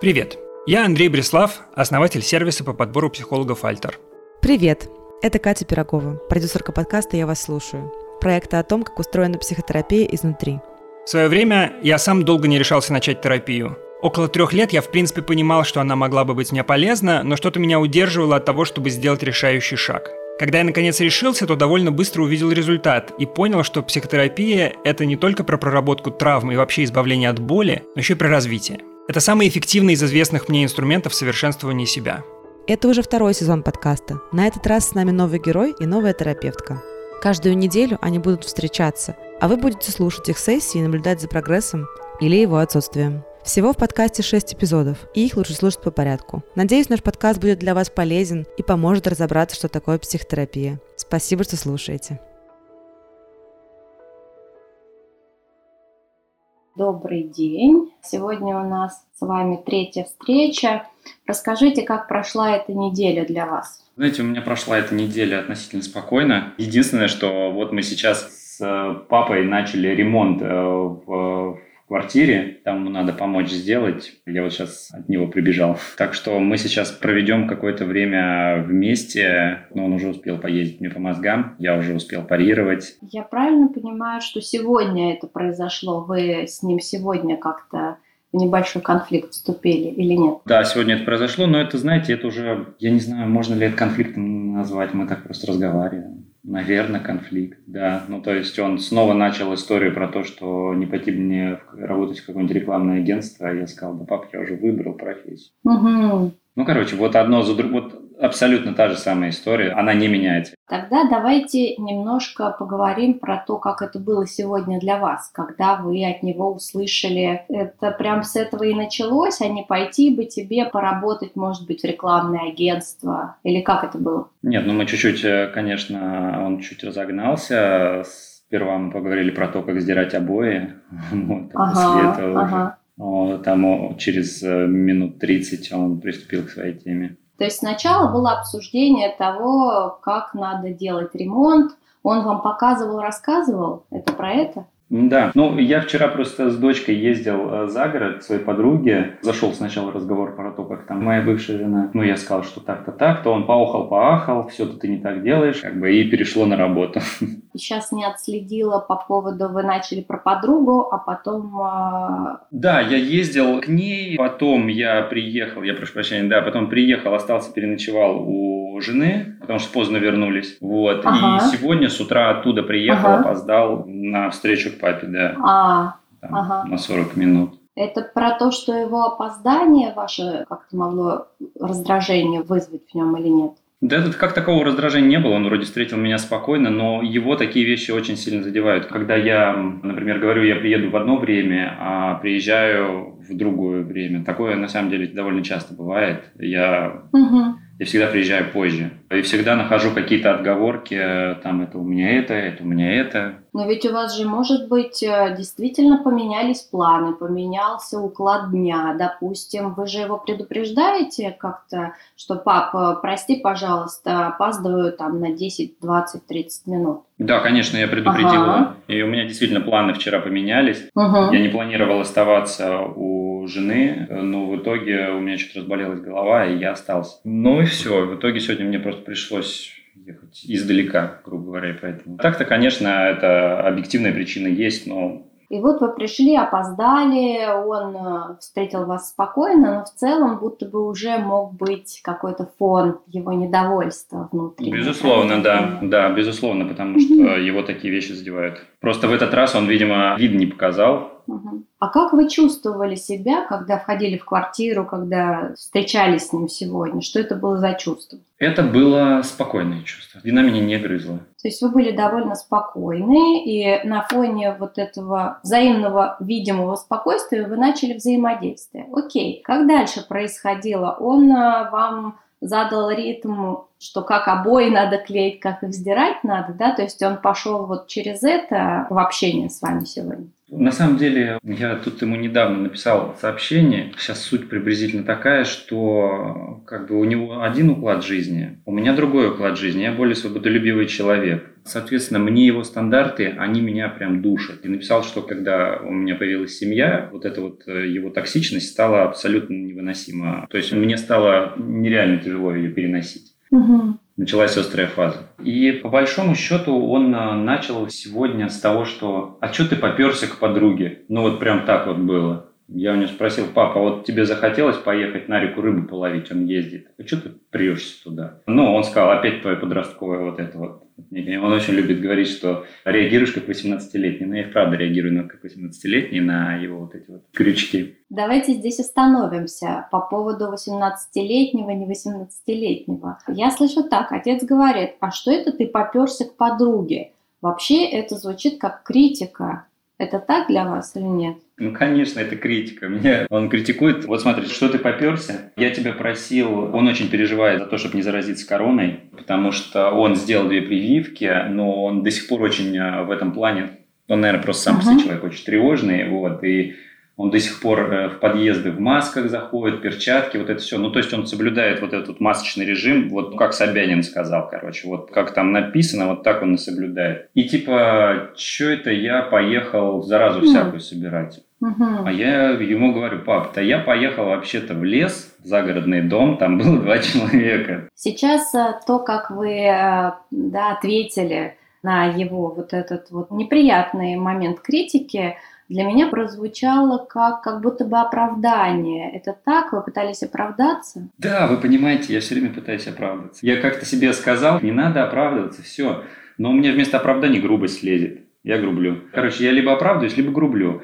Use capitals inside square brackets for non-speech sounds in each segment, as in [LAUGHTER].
Привет, я Андрей Бреслав, основатель сервиса по подбору психологов «Альтер». Привет, это Катя Пирогова, продюсерка подкаста «Я вас слушаю», проекта о том, как устроена психотерапия изнутри. В свое время я сам долго не решался начать терапию. Около трех лет я в принципе понимал, что она могла бы быть мне полезна, но что-то меня удерживало от того, чтобы сделать решающий шаг. Когда я наконец решился, то довольно быстро увидел результат и понял, что психотерапия – это не только про проработку травм и вообще избавление от боли, но еще и про развитие. Это самый эффективный из известных мне инструментов совершенствования себя. Это уже второй сезон подкаста. На этот раз с нами новый герой и новая терапевтка. Каждую неделю они будут встречаться, а вы будете слушать их сессии и наблюдать за прогрессом или его отсутствием. Всего в подкасте 6 эпизодов, и их лучше слушать по порядку. Надеюсь, наш подкаст будет для вас полезен и поможет разобраться, что такое психотерапия. Спасибо, что слушаете. Добрый день. Сегодня у нас с вами третья встреча. Расскажите, как прошла эта неделя для вас? Знаете, у меня прошла эта неделя относительно спокойно. Единственное, что вот мы сейчас с папой начали ремонт э, в квартире, там ему надо помочь сделать. Я вот сейчас от него прибежал. Так что мы сейчас проведем какое-то время вместе. Но он уже успел поездить мне по мозгам, я уже успел парировать. Я правильно понимаю, что сегодня это произошло? Вы с ним сегодня как-то в небольшой конфликт вступили или нет? Да, сегодня это произошло, но это, знаете, это уже, я не знаю, можно ли это конфликтом назвать, мы так просто разговариваем. Наверное, конфликт, да. Ну, то есть он снова начал историю про то, что не пойти мне работать в какое-нибудь рекламное агентство. А я сказал, да, пап, я уже выбрал профессию. Угу. Ну, короче, вот одно за другим. Вот абсолютно та же самая история, она не меняется. Тогда давайте немножко поговорим про то, как это было сегодня для вас, когда вы от него услышали. Это прям с этого и началось, а не пойти бы тебе поработать, может быть, в рекламное агентство? Или как это было? Нет, ну мы чуть-чуть, э, конечно, он чуть разогнался. Сперва мы поговорили про то, как сдирать обои. [LAUGHS] Вот, а ага, после этого ага. уже, там через э, минут 30 он приступил к своей теме. То есть сначала было обсуждение того, как надо делать ремонт. Он вам показывал, рассказывал. Это про это? Да, ну я вчера просто с дочкой ездил э, за город к своей подруге. Зашел сначала разговор про то, как там моя бывшая жена. Ну я сказал, что так-то так-то. Он поохал, поахал, все ты не так делаешь, как бы и перешло на работу. [LAUGHS] Сейчас не отследила по поводу, вы начали про подругу, а потом... Э... Да, я ездил к ней, потом я приехал, я прошу прощения, да, потом приехал, остался, переночевал у жены, потому что поздно вернулись. Вот. Ага. И сегодня с утра оттуда приехал, ага. опоздал на встречу к папе, да. А, Там, ага. На 40 минут. Это про то, что его опоздание ваше как-то могло раздражение вызвать в нем или нет? Да, тут как такого раздражения не было, он вроде встретил меня спокойно, но его такие вещи очень сильно задевают. Когда я, например, говорю, я приеду в одно время, а приезжаю в другое время. Такое на самом деле довольно часто бывает. Я угу я всегда приезжаю позже. И всегда нахожу какие-то отговорки, э, там, это у меня это, это у меня это. Но ведь у вас же, может быть, э, действительно поменялись планы, поменялся уклад дня. Допустим, вы же его предупреждаете как-то, что, пап, э, прости, пожалуйста, опаздываю там на 10, 20, 30 минут. Да, конечно, я предупредил. Ага. И у меня действительно планы вчера поменялись. Угу. Я не планировал оставаться у жены, но в итоге у меня что-то разболелась голова, и я остался. Ну и все. В итоге сегодня мне просто пришлось ехать издалека, грубо говоря, поэтому. Так-то, конечно, это объективная причина есть, но и вот вы пришли, опоздали, он э, встретил вас спокойно, но в целом будто бы уже мог быть какой-то фон его недовольства внутри. Безусловно, да, да, безусловно, потому что его такие вещи задевают. Просто в этот раз он, видимо, вид не показал, Угу. А как вы чувствовали себя, когда входили в квартиру, когда встречались с ним сегодня? Что это было за чувство? Это было спокойное чувство. Вина меня не грызла. То есть вы были довольно спокойны, и на фоне вот этого взаимного видимого спокойствия вы начали взаимодействие. Окей, как дальше происходило? Он а, вам задал ритм, что как обои надо клеить, как их сдирать надо, да, то есть он пошел вот через это в общение с вами сегодня. На самом деле, я тут ему недавно написал сообщение. Сейчас суть приблизительно такая, что как бы у него один уклад жизни, у меня другой уклад жизни. Я более свободолюбивый человек. Соответственно, мне его стандарты, они меня прям душат. И написал, что когда у меня появилась семья, вот эта вот э, его токсичность стала абсолютно невыносима. То есть мне стало нереально тяжело ее переносить. Угу. Началась острая фаза. И по большому счету он э, начал сегодня с того, что «А что ты поперся к подруге?» Ну вот прям так вот было. Я у него спросил, папа, вот тебе захотелось поехать на реку рыбу половить, он ездит. А что ты прешься туда? Ну, он сказал, опять твое подростковое вот это вот. Он очень любит говорить, что реагируешь как 18-летний. Но я и правда реагирую на как 18-летний на его вот эти вот крючки. Давайте здесь остановимся по поводу 18-летнего, не 18-летнего. Я слышу так, отец говорит, а что это ты поперся к подруге? Вообще это звучит как критика. Это так для вас или нет? Ну, конечно, это критика. Меня он критикует. Вот смотри, что ты поперся? Я тебя просил, он очень переживает за то, чтобы не заразиться короной, потому что он сделал две прививки, но он до сих пор очень э, в этом плане, он, наверное, просто сам uh-huh. по себе человек очень тревожный, вот, и он до сих пор э, в подъезды в масках заходит, перчатки, вот это все. Ну, то есть он соблюдает вот этот масочный режим, вот как Собянин сказал, короче, вот как там написано, вот так он и соблюдает. И типа, что это я поехал заразу всякую собирать? А я ему говорю, пап, да я поехал вообще-то в лес, в загородный дом, там было два [LAUGHS] человека. Сейчас э, то, как вы э, да, ответили на его вот этот вот неприятный момент критики, для меня прозвучало как, как будто бы оправдание. Это так? Вы пытались оправдаться? Да, вы понимаете, я все время пытаюсь оправдаться. Я как-то себе сказал, не надо оправдываться, все. Но у меня вместо оправдания грубость лезет. Я грублю. Короче, я либо оправдываюсь, либо грублю.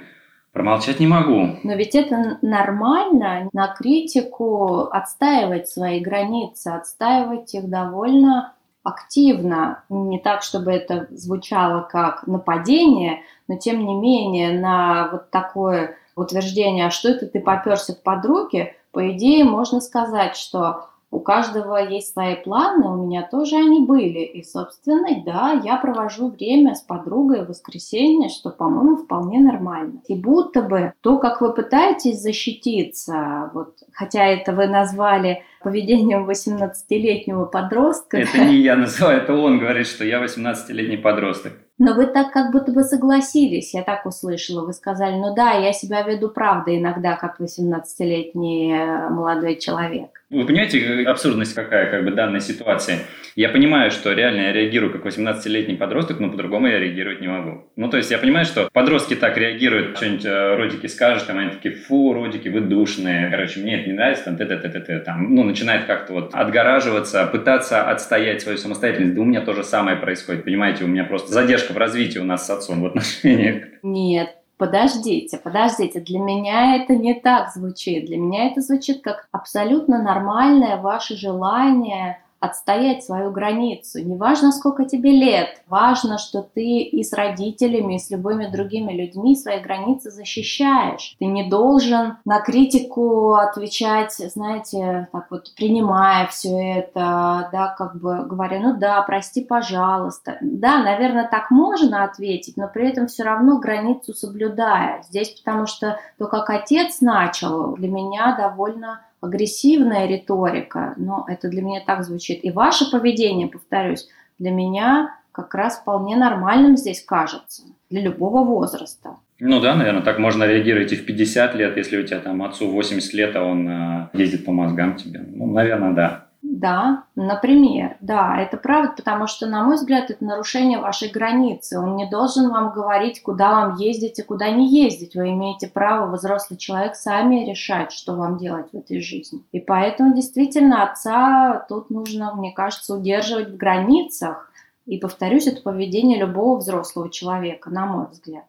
Промолчать не могу. Но ведь это нормально на критику отстаивать свои границы, отстаивать их довольно активно, не так, чтобы это звучало как нападение, но тем не менее на вот такое утверждение, а что это ты поперся к подруге, по идее можно сказать, что у каждого есть свои планы, у меня тоже они были. И, собственно, да, я провожу время с подругой в воскресенье, что, по-моему, вполне нормально. И будто бы то, как вы пытаетесь защититься, вот, хотя это вы назвали поведением 18-летнего подростка. Это не я называю, это он говорит, что я 18-летний подросток. Но вы так как будто бы согласились, я так услышала. Вы сказали, ну да, я себя веду правда иногда, как 18-летний э, молодой человек. Вы понимаете, абсурдность какая как бы данной ситуации? Я понимаю, что реально я реагирую как 18-летний подросток, но по-другому я реагировать не могу. Ну, то есть я понимаю, что подростки так реагируют, что-нибудь э, родики скажут, там они такие, фу, родики, вы душные, короче, мне это не нравится, там, т т т т т там, ну, начинает как-то вот отгораживаться, пытаться отстоять свою самостоятельность. Да у меня то же самое происходит, понимаете, у меня просто задержка в развитии у нас с отцом в отношениях. Нет, подождите, подождите, для меня это не так звучит. Для меня это звучит как абсолютно нормальное ваше желание отстоять свою границу. Не важно, сколько тебе лет, важно, что ты и с родителями, и с любыми другими людьми свои границы защищаешь. Ты не должен на критику отвечать, знаете, так вот, принимая все это, да, как бы говоря, ну да, прости, пожалуйста. Да, наверное, так можно ответить, но при этом все равно границу соблюдая. Здесь потому что то, как отец начал, для меня довольно агрессивная риторика, но это для меня так звучит. И ваше поведение, повторюсь, для меня как раз вполне нормальным здесь кажется, для любого возраста. Ну да, наверное, так можно реагировать и в 50 лет, если у тебя там отцу 80 лет, а он э, ездит по мозгам тебе. Ну, наверное, да. Да, например, да, это правда, потому что, на мой взгляд, это нарушение вашей границы. Он не должен вам говорить, куда вам ездить и куда не ездить. Вы имеете право, взрослый человек, сами решать, что вам делать в этой жизни. И поэтому действительно отца тут нужно, мне кажется, удерживать в границах. И повторюсь, это поведение любого взрослого человека, на мой взгляд.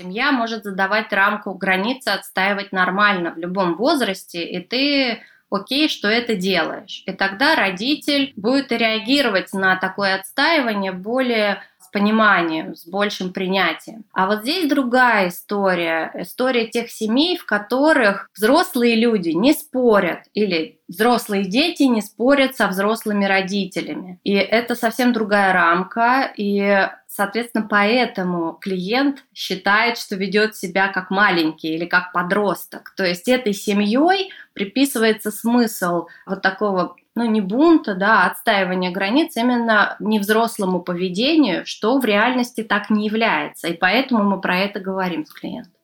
Семья может задавать рамку границы, отстаивать нормально в любом возрасте, и ты окей, что это делаешь. И тогда родитель будет реагировать на такое отстаивание более пониманием, с большим принятием. А вот здесь другая история. История тех семей, в которых взрослые люди не спорят или взрослые дети не спорят со взрослыми родителями. И это совсем другая рамка, и Соответственно, поэтому клиент считает, что ведет себя как маленький или как подросток. То есть этой семьей приписывается смысл вот такого ну, не бунта, да, а отстаивания границ именно невзрослому поведению, что в реальности так не является. И поэтому мы про это говорим с клиентом.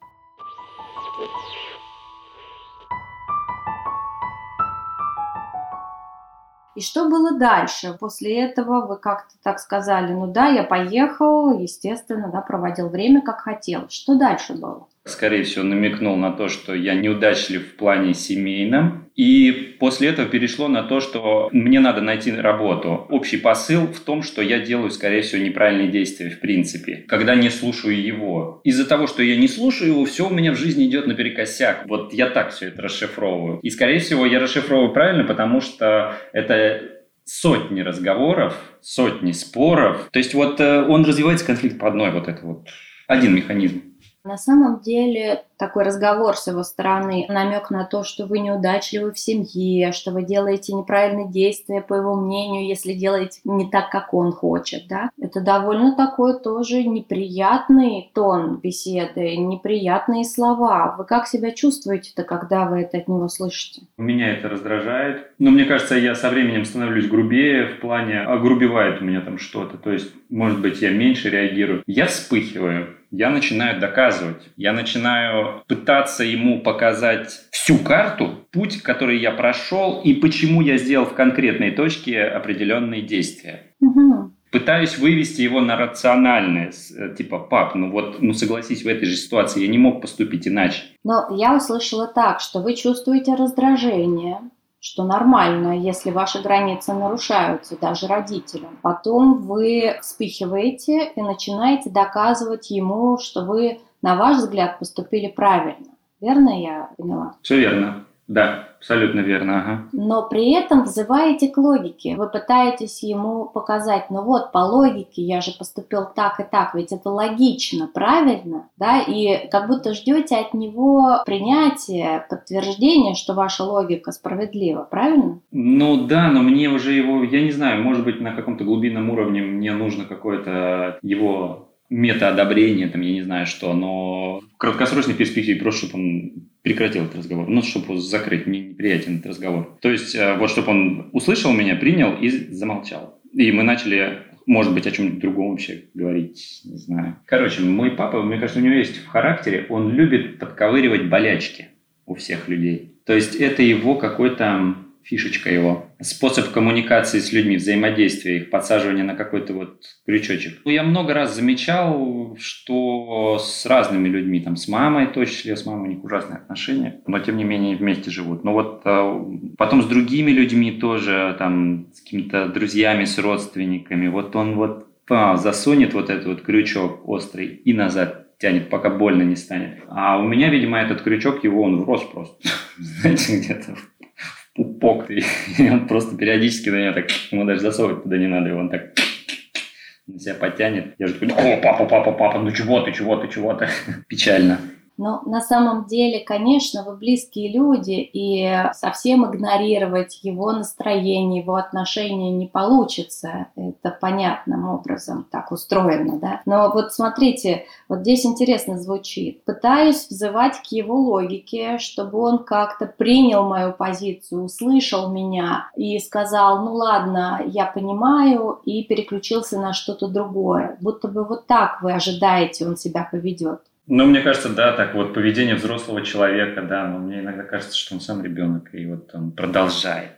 И что было дальше? После этого вы как-то так сказали, ну да, я поехал, естественно, да, проводил время как хотел. Что дальше было? Скорее всего, намекнул на то, что я неудачлив в плане семейном. И после этого перешло на то, что мне надо найти работу. Общий посыл в том, что я делаю, скорее всего, неправильные действия в принципе, когда не слушаю его. Из-за того, что я не слушаю его, все у меня в жизни идет наперекосяк. Вот я так все это расшифровываю. И, скорее всего, я расшифровываю правильно, потому что это сотни разговоров, сотни споров. То есть вот э, он развивается конфликт по одной вот это вот один механизм. На самом деле такой разговор с его стороны, намек на то, что вы неудачливы в семье, что вы делаете неправильные действия, по его мнению, если делаете не так, как он хочет, да, это довольно такой тоже неприятный тон беседы, неприятные слова. Вы как себя чувствуете-то, когда вы это от него слышите? Меня это раздражает. Но мне кажется, я со временем становлюсь грубее в плане, огрубевает у меня там что-то. То есть, может быть, я меньше реагирую. Я вспыхиваю я начинаю доказывать, я начинаю пытаться ему показать всю карту, путь, который я прошел и почему я сделал в конкретной точке определенные действия. Угу. Пытаюсь вывести его на рациональное, э, типа, пап, ну вот, ну согласись, в этой же ситуации я не мог поступить иначе. Но я услышала так, что вы чувствуете раздражение, что нормально, если ваши границы нарушаются даже родителям. Потом вы вспыхиваете и начинаете доказывать ему, что вы, на ваш взгляд, поступили правильно. Верно я поняла? Все верно. Да, абсолютно верно. Ага. Но при этом взываете к логике. Вы пытаетесь ему показать, ну вот, по логике я же поступил так и так, ведь это логично, правильно? Да, и как будто ждете от него принятия, подтверждения, что ваша логика справедлива, правильно? Ну да, но мне уже его, я не знаю, может быть, на каком-то глубинном уровне мне нужно какое-то его мета-одобрение, там, я не знаю что, но в краткосрочной перспективе просто, чтобы он прекратил этот разговор, ну, чтобы закрыть, мне неприятен этот разговор. То есть, э, вот, чтобы он услышал меня, принял и замолчал. И мы начали, может быть, о чем-нибудь другом вообще говорить, не знаю. Короче, мой папа, мне кажется, у него есть в характере, он любит подковыривать болячки у всех людей. То есть, это его какой-то фишечка его. Способ коммуникации с людьми, взаимодействия, их подсаживания на какой-то вот крючочек. Ну, я много раз замечал, что с разными людьми, там, с мамой, то числе, с мамой у них ужасные отношения, но тем не менее вместе живут. Но вот а, потом с другими людьми тоже, там, с какими-то друзьями, с родственниками, вот он вот а, засунет вот этот вот крючок острый и назад тянет, пока больно не станет. А у меня, видимо, этот крючок, его он врос просто, [LAUGHS] знаете, где-то пупок, [LAUGHS] и он просто периодически на меня так, ему даже засовывать туда не надо, и он так на себя потянет. Я же такой, о, папа, папа, папа, ну чего ты, чего ты, чего ты. [LAUGHS] Печально. Но на самом деле, конечно, вы близкие люди, и совсем игнорировать его настроение, его отношения не получится. Это понятным образом так устроено, да. Но вот смотрите, вот здесь интересно звучит. Пытаюсь взывать к его логике, чтобы он как-то принял мою позицию, услышал меня и сказал, ну ладно, я понимаю, и переключился на что-то другое. Будто бы вот так вы ожидаете, он себя поведет. Ну, мне кажется, да, так вот поведение взрослого человека, да, но мне иногда кажется, что он сам ребенок, и вот он продолжает.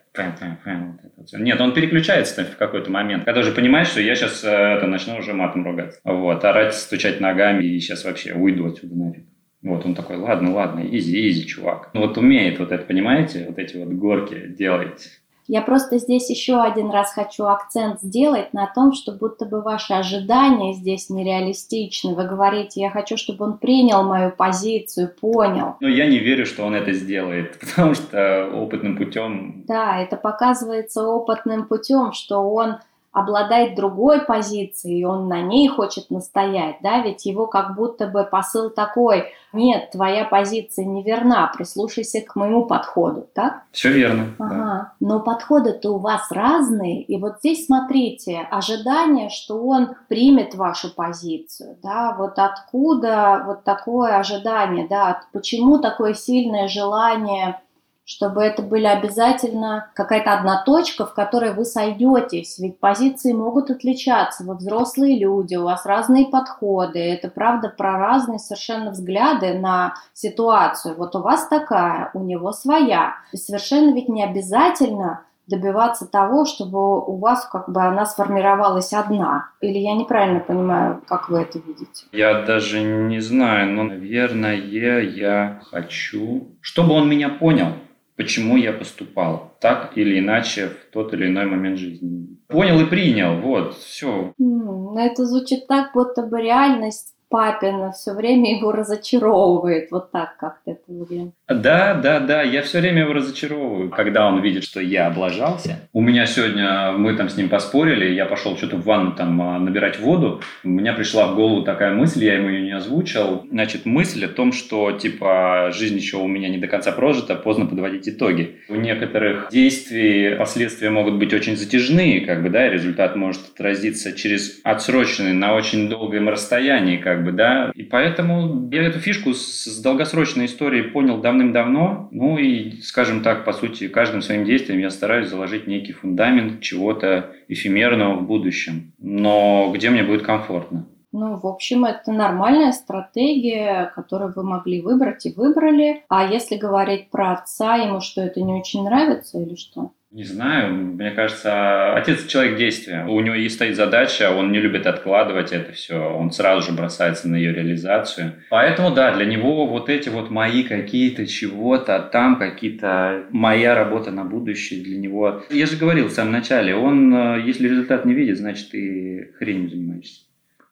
Нет, он переключается в какой-то момент, когда уже понимает, что я сейчас э, это, начну уже матом ругаться. Вот, орать, стучать ногами, и сейчас вообще уйду отсюда нафиг. Вот он такой, ладно, ладно, изи, изи, чувак. Ну вот умеет вот это, понимаете, вот эти вот горки делать я просто здесь еще один раз хочу акцент сделать на том, что будто бы ваши ожидания здесь нереалистичны. Вы говорите, я хочу, чтобы он принял мою позицию, понял. Но я не верю, что он это сделает, [LAUGHS] потому что опытным путем... Да, это показывается опытным путем, что он обладает другой позицией, и он на ней хочет настоять, да, ведь его как будто бы посыл такой, нет, твоя позиция неверна, прислушайся к моему подходу, так? Все верно. Ага. Да. Но подходы-то у вас разные, и вот здесь смотрите, ожидание, что он примет вашу позицию, да, вот откуда вот такое ожидание, да, почему такое сильное желание чтобы это были обязательно какая-то одна точка, в которой вы сойдетесь. Ведь позиции могут отличаться. Вы взрослые люди, у вас разные подходы. Это правда про разные совершенно взгляды на ситуацию. Вот у вас такая, у него своя. И совершенно ведь не обязательно добиваться того, чтобы у вас как бы она сформировалась одна. Или я неправильно понимаю, как вы это видите? Я даже не знаю, но, наверное, я хочу, чтобы он меня понял почему я поступал так или иначе в тот или иной момент жизни. Понял и принял, вот, все. Mm, это звучит так, будто бы реальность папина все время его разочаровывает. Вот так как-то это выглядит. Да, да, да, я все время его разочаровываю, когда он видит, что я облажался. У меня сегодня, мы там с ним поспорили, я пошел что-то в ванну там а, набирать воду, у меня пришла в голову такая мысль, я ему ее не озвучил. Значит, мысль о том, что типа жизнь еще у меня не до конца прожита, поздно подводить итоги. У некоторых действий последствия могут быть очень затяжные, как бы, да, и результат может отразиться через отсроченный на очень долгом расстоянии, как бы, да. И поэтому я эту фишку с, с долгосрочной историей понял давно давным-давно. Ну и, скажем так, по сути, каждым своим действием я стараюсь заложить некий фундамент чего-то эфемерного в будущем, но где мне будет комфортно. Ну, в общем, это нормальная стратегия, которую вы могли выбрать и выбрали. А если говорить про отца, ему что, это не очень нравится или что? Не знаю, мне кажется, отец человек действия. У него есть стоит задача, он не любит откладывать это все, он сразу же бросается на ее реализацию. Поэтому, да, для него вот эти вот мои какие-то чего-то, а там какие-то моя работа на будущее для него. Я же говорил в самом начале, он, э, если результат не видит, значит, ты хренью занимаешься.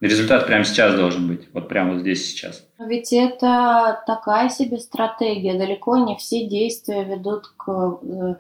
Результат прямо сейчас должен быть, вот прямо вот здесь сейчас. Ведь это такая себе стратегия. Далеко не все действия ведут к э,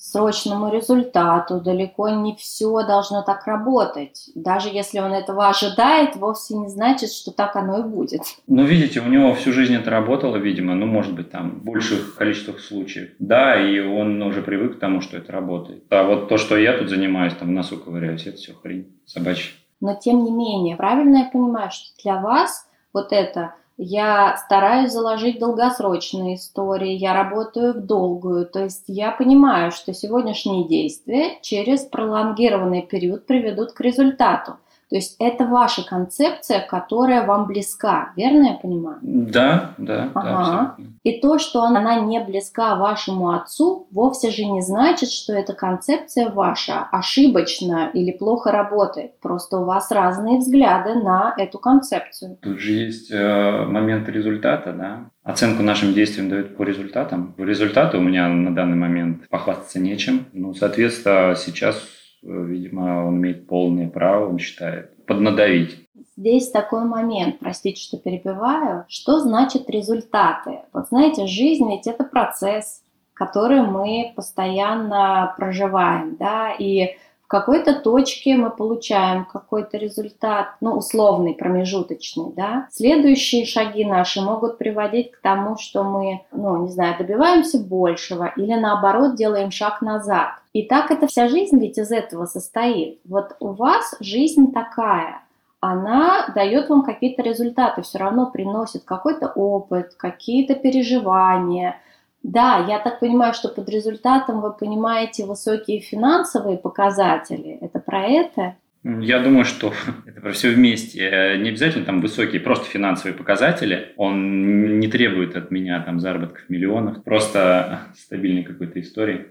срочному результату. Далеко не все должно так работать. Даже если он этого ожидает, вовсе не значит, что так оно и будет. Ну, видите, у него всю жизнь это работало, видимо, ну, может быть, там, в больших количествах случаев. Да, и он уже привык к тому, что это работает. А вот то, что я тут занимаюсь, там, носу ковыряюсь, это все хрень собачья. Но, тем не менее, правильно я понимаю, что для вас вот это я стараюсь заложить долгосрочные истории, я работаю в долгую. То есть я понимаю, что сегодняшние действия через пролонгированный период приведут к результату. То есть это ваша концепция, которая вам близка, верно я понимаю? Да, да. Ага. да И то, что она не близка вашему отцу, вовсе же не значит, что эта концепция ваша ошибочна или плохо работает. Просто у вас разные взгляды на эту концепцию. Тут же есть э, момент результата, да? Оценку нашим действиям дают по результатам. Результаты у меня на данный момент похвастаться нечем. Ну, соответственно, сейчас видимо, он имеет полное право, он считает, поднадавить. Здесь такой момент, простите, что перебиваю. Что значит результаты? Вот знаете, жизнь ведь это процесс, который мы постоянно проживаем, да, и какой-то точке мы получаем какой-то результат, ну, условный, промежуточный, да. Следующие шаги наши могут приводить к тому, что мы, ну, не знаю, добиваемся большего или наоборот делаем шаг назад. И так это вся жизнь ведь из этого состоит. Вот у вас жизнь такая, она дает вам какие-то результаты, все равно приносит какой-то опыт, какие-то переживания – да, я так понимаю, что под результатом вы понимаете высокие финансовые показатели. Это про это? Я думаю, что [LAUGHS] это про все вместе. Не обязательно там высокие, просто финансовые показатели. Он не требует от меня там заработков миллионов, просто [LAUGHS] стабильной какой-то истории.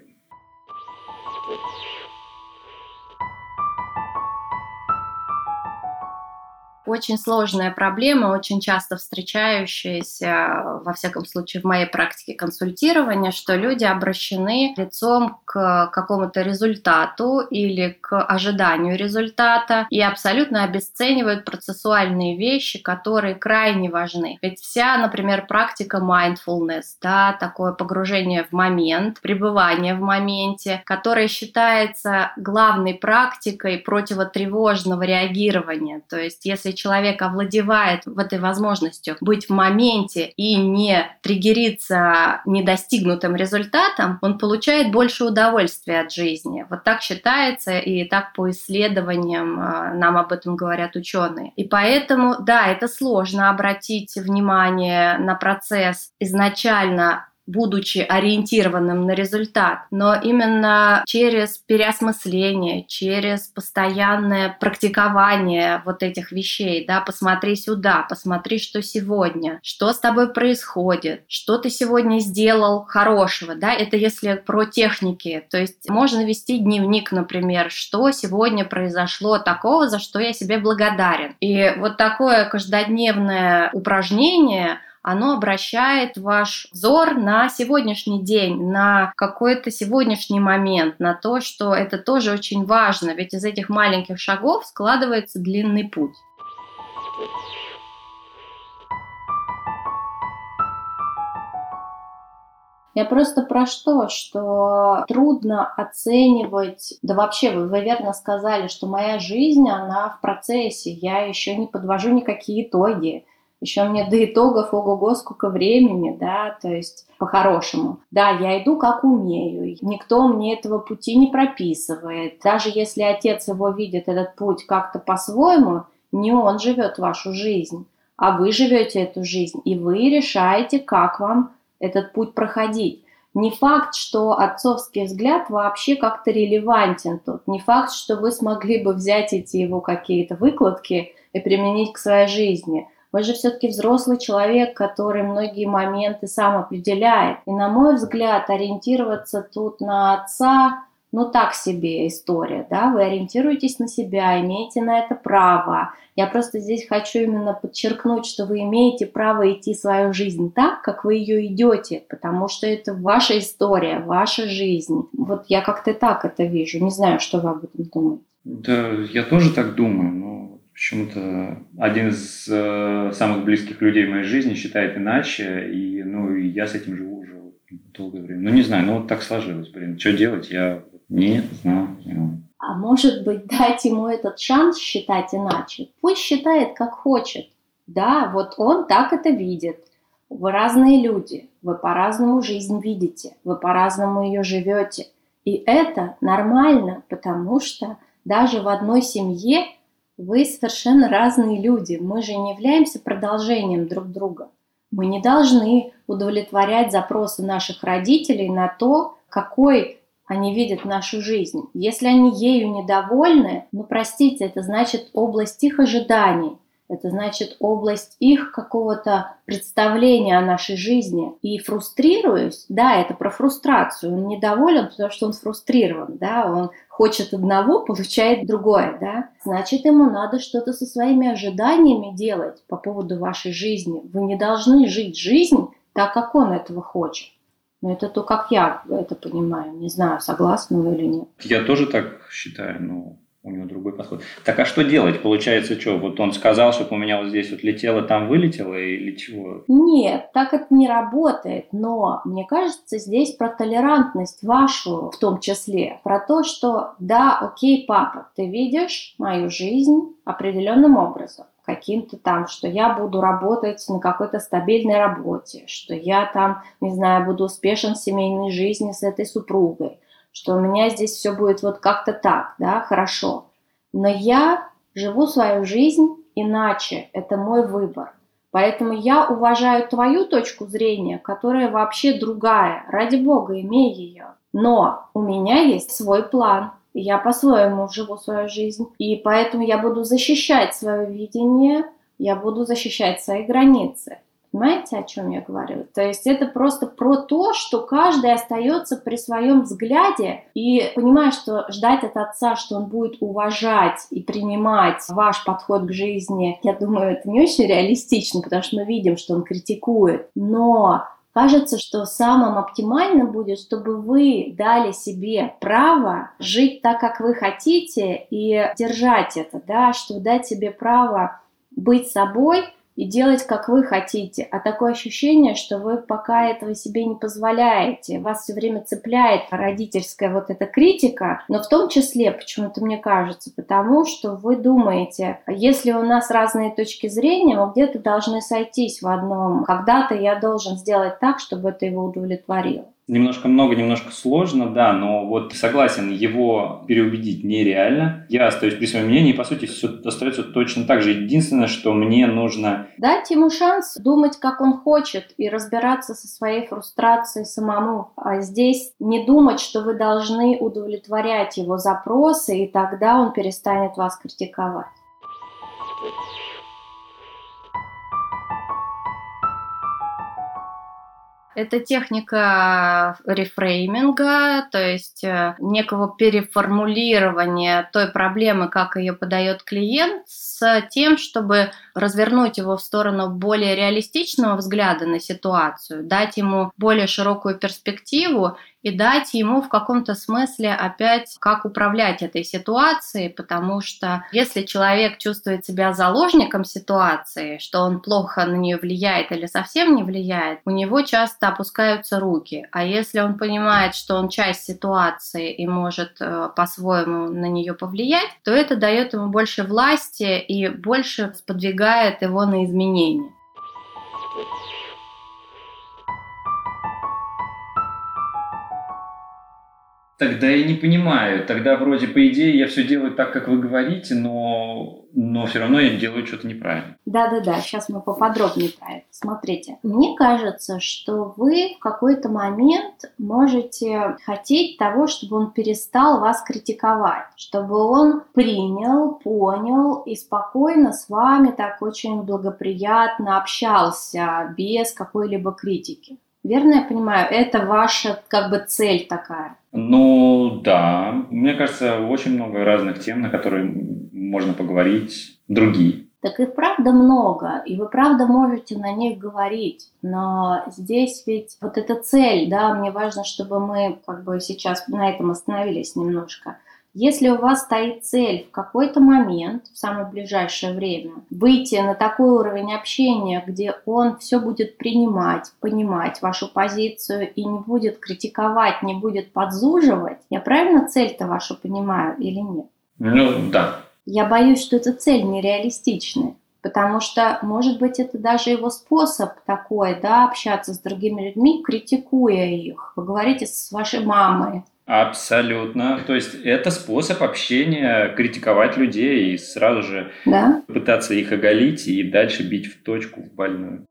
Очень сложная проблема, очень часто встречающаяся, во всяком случае, в моей практике консультирования, что люди обращены лицом к какому-то результату или к ожиданию результата и абсолютно обесценивают процессуальные вещи, которые крайне важны. Ведь вся, например, практика mindfulness, да, такое погружение в момент, пребывание в моменте, которое считается главной практикой противотревожного реагирования. То есть, если человек овладевает в этой возможностью быть в моменте и не триггериться недостигнутым результатом, он получает больше удовольствия от жизни. Вот так считается, и так по исследованиям а, нам об этом говорят ученые. И поэтому, да, это сложно обратить внимание на процесс изначально будучи ориентированным на результат, но именно через переосмысление, через постоянное практикование вот этих вещей, да, посмотри сюда, посмотри, что сегодня, что с тобой происходит, что ты сегодня сделал хорошего, да, это если про техники, то есть можно вести дневник, например, что сегодня произошло такого, за что я себе благодарен. И вот такое каждодневное упражнение, оно обращает ваш взор на сегодняшний день, на какой-то сегодняшний момент, на то, что это тоже очень важно, ведь из этих маленьких шагов складывается длинный путь. Я просто про что? Что трудно оценивать, да вообще вы, вы верно сказали, что моя жизнь, она в процессе, я еще не подвожу никакие итоги еще мне до итогов ого-го сколько времени, да, то есть по-хорошему. Да, я иду как умею, никто мне этого пути не прописывает. Даже если отец его видит этот путь как-то по-своему, не он живет вашу жизнь, а вы живете эту жизнь, и вы решаете, как вам этот путь проходить. Не факт, что отцовский взгляд вообще как-то релевантен тут. Не факт, что вы смогли бы взять эти его какие-то выкладки и применить к своей жизни – вы же все-таки взрослый человек, который многие моменты сам определяет. И, на мой взгляд, ориентироваться тут на отца, ну так себе история, да, вы ориентируетесь на себя, имеете на это право. Я просто здесь хочу именно подчеркнуть, что вы имеете право идти свою жизнь так, как вы ее идете, потому что это ваша история, ваша жизнь. Вот я как-то так это вижу. Не знаю, что вы об этом думаете. Да, я тоже так думаю, но почему-то один из э, самых близких людей в моей жизни считает иначе, и ну и я с этим живу уже долгое время. Ну не знаю, ну вот так сложилось, блин, что делать, я не знаю. А может быть дать ему этот шанс считать иначе? Пусть считает как хочет. Да, вот он так это видит. Вы разные люди, вы по-разному жизнь видите, вы по-разному ее живете. И это нормально, потому что даже в одной семье вы совершенно разные люди. Мы же не являемся продолжением друг друга. Мы не должны удовлетворять запросы наших родителей на то, какой они видят нашу жизнь. Если они ею недовольны, ну простите, это значит область их ожиданий – это значит область их какого-то представления о нашей жизни. И фрустрируюсь, да, это про фрустрацию. Он недоволен, потому что он фрустрирован, да, он хочет одного, получает другое, да. Значит, ему надо что-то со своими ожиданиями делать по поводу вашей жизни. Вы не должны жить жизнь так, как он этого хочет. Но это то, как я это понимаю. Не знаю, согласны вы или нет. Я тоже так считаю, но у него другой подход. Так а что делать? Получается, что, вот он сказал, чтобы у меня вот здесь вот летело, там вылетело или чего? Нет, так это не работает, но мне кажется, здесь про толерантность вашу в том числе, про то, что да, окей, папа, ты видишь мою жизнь определенным образом, каким-то там, что я буду работать на какой-то стабильной работе, что я там, не знаю, буду успешен в семейной жизни с этой супругой, что у меня здесь все будет вот как-то так, да, хорошо. Но я живу свою жизнь иначе, это мой выбор. Поэтому я уважаю твою точку зрения, которая вообще другая. Ради бога, имей ее. Но у меня есть свой план. Я по-своему живу свою жизнь. И поэтому я буду защищать свое видение, я буду защищать свои границы. Понимаете, о чем я говорю? То есть это просто про то, что каждый остается при своем взгляде и понимая, что ждать от отца, что он будет уважать и принимать ваш подход к жизни, я думаю, это не очень реалистично, потому что мы видим, что он критикует. Но Кажется, что самым оптимальным будет, чтобы вы дали себе право жить так, как вы хотите, и держать это, да, что дать себе право быть собой – и делать, как вы хотите. А такое ощущение, что вы пока этого себе не позволяете. Вас все время цепляет родительская вот эта критика, но в том числе, почему-то мне кажется, потому что вы думаете, если у нас разные точки зрения, мы где-то должны сойтись в одном. Когда-то я должен сделать так, чтобы это его удовлетворило. Немножко много, немножко сложно, да, но вот согласен, его переубедить нереально. Я остаюсь при своем мнении, и, по сути, все остается точно так же. Единственное, что мне нужно... Дать ему шанс думать, как он хочет, и разбираться со своей фрустрацией самому. А здесь не думать, что вы должны удовлетворять его запросы, и тогда он перестанет вас критиковать. Это техника рефрейминга, то есть э, некого переформулирования той проблемы, как ее подает клиент, с тем, чтобы развернуть его в сторону более реалистичного взгляда на ситуацию, дать ему более широкую перспективу и дать ему в каком-то смысле опять, как управлять этой ситуацией, потому что если человек чувствует себя заложником ситуации, что он плохо на нее влияет или совсем не влияет, у него часто опускаются руки. А если он понимает, что он часть ситуации и может э, по-своему на нее повлиять, то это дает ему больше власти и больше сподвигает его на изменения. Тогда я не понимаю. Тогда вроде по идее я все делаю так, как вы говорите, но, но все равно я делаю что-то неправильно. Да-да-да, сейчас мы поподробнее про это. Смотрите, мне кажется, что вы в какой-то момент можете хотеть того, чтобы он перестал вас критиковать, чтобы он принял, понял и спокойно с вами так очень благоприятно общался без какой-либо критики. Верно я понимаю? Это ваша как бы цель такая. Ну да, мне кажется, очень много разных тем, на которые можно поговорить, другие. Так их правда много, и вы правда можете на них говорить, но здесь ведь вот эта цель, да, мне важно, чтобы мы как бы сейчас на этом остановились немножко – если у вас стоит цель в какой-то момент, в самое ближайшее время, выйти на такой уровень общения, где он все будет принимать, понимать вашу позицию и не будет критиковать, не будет подзуживать, я правильно цель-то вашу понимаю или нет? Ну, да. Я боюсь, что эта цель нереалистичная. Потому что, может быть, это даже его способ такой, да, общаться с другими людьми, критикуя их. Вы говорите с вашей мамой, Абсолютно. То есть это способ общения, критиковать людей и сразу же да? пытаться их оголить и дальше бить в точку, в больную.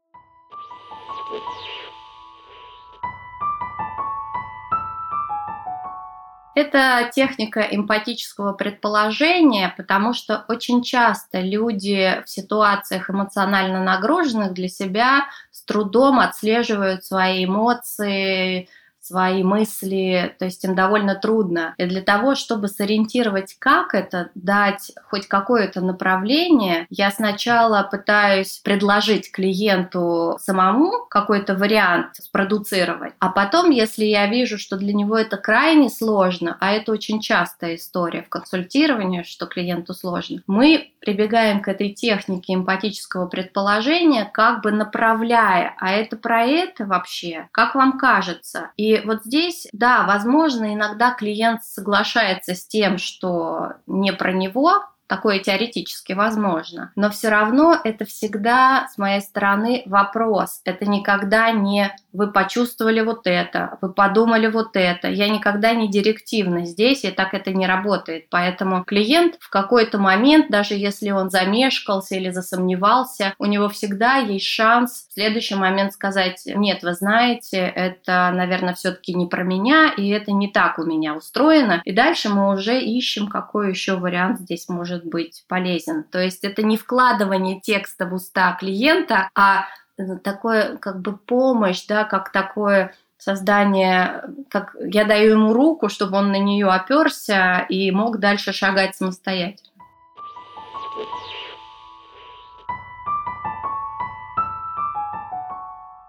Это техника эмпатического предположения, потому что очень часто люди в ситуациях эмоционально нагруженных для себя с трудом отслеживают свои эмоции, свои мысли, то есть им довольно трудно. И для того, чтобы сориентировать, как это, дать хоть какое-то направление, я сначала пытаюсь предложить клиенту самому какой-то вариант спродуцировать, а потом, если я вижу, что для него это крайне сложно, а это очень частая история в консультировании, что клиенту сложно, мы прибегаем к этой технике эмпатического предположения, как бы направляя, а это про это вообще, как вам кажется? И вот здесь, да, возможно, иногда клиент соглашается с тем, что не про него, Такое теоретически возможно. Но все равно это всегда с моей стороны вопрос. Это никогда не вы почувствовали вот это, вы подумали вот это. Я никогда не директивна здесь, и так это не работает. Поэтому клиент в какой-то момент, даже если он замешкался или засомневался, у него всегда есть шанс в следующий момент сказать, нет, вы знаете, это, наверное, все-таки не про меня, и это не так у меня устроено. И дальше мы уже ищем, какой еще вариант здесь может может быть полезен. То есть это не вкладывание текста в уста клиента, а э, такое как бы помощь, да, как такое создание, как я даю ему руку, чтобы он на нее оперся и мог дальше шагать самостоятельно.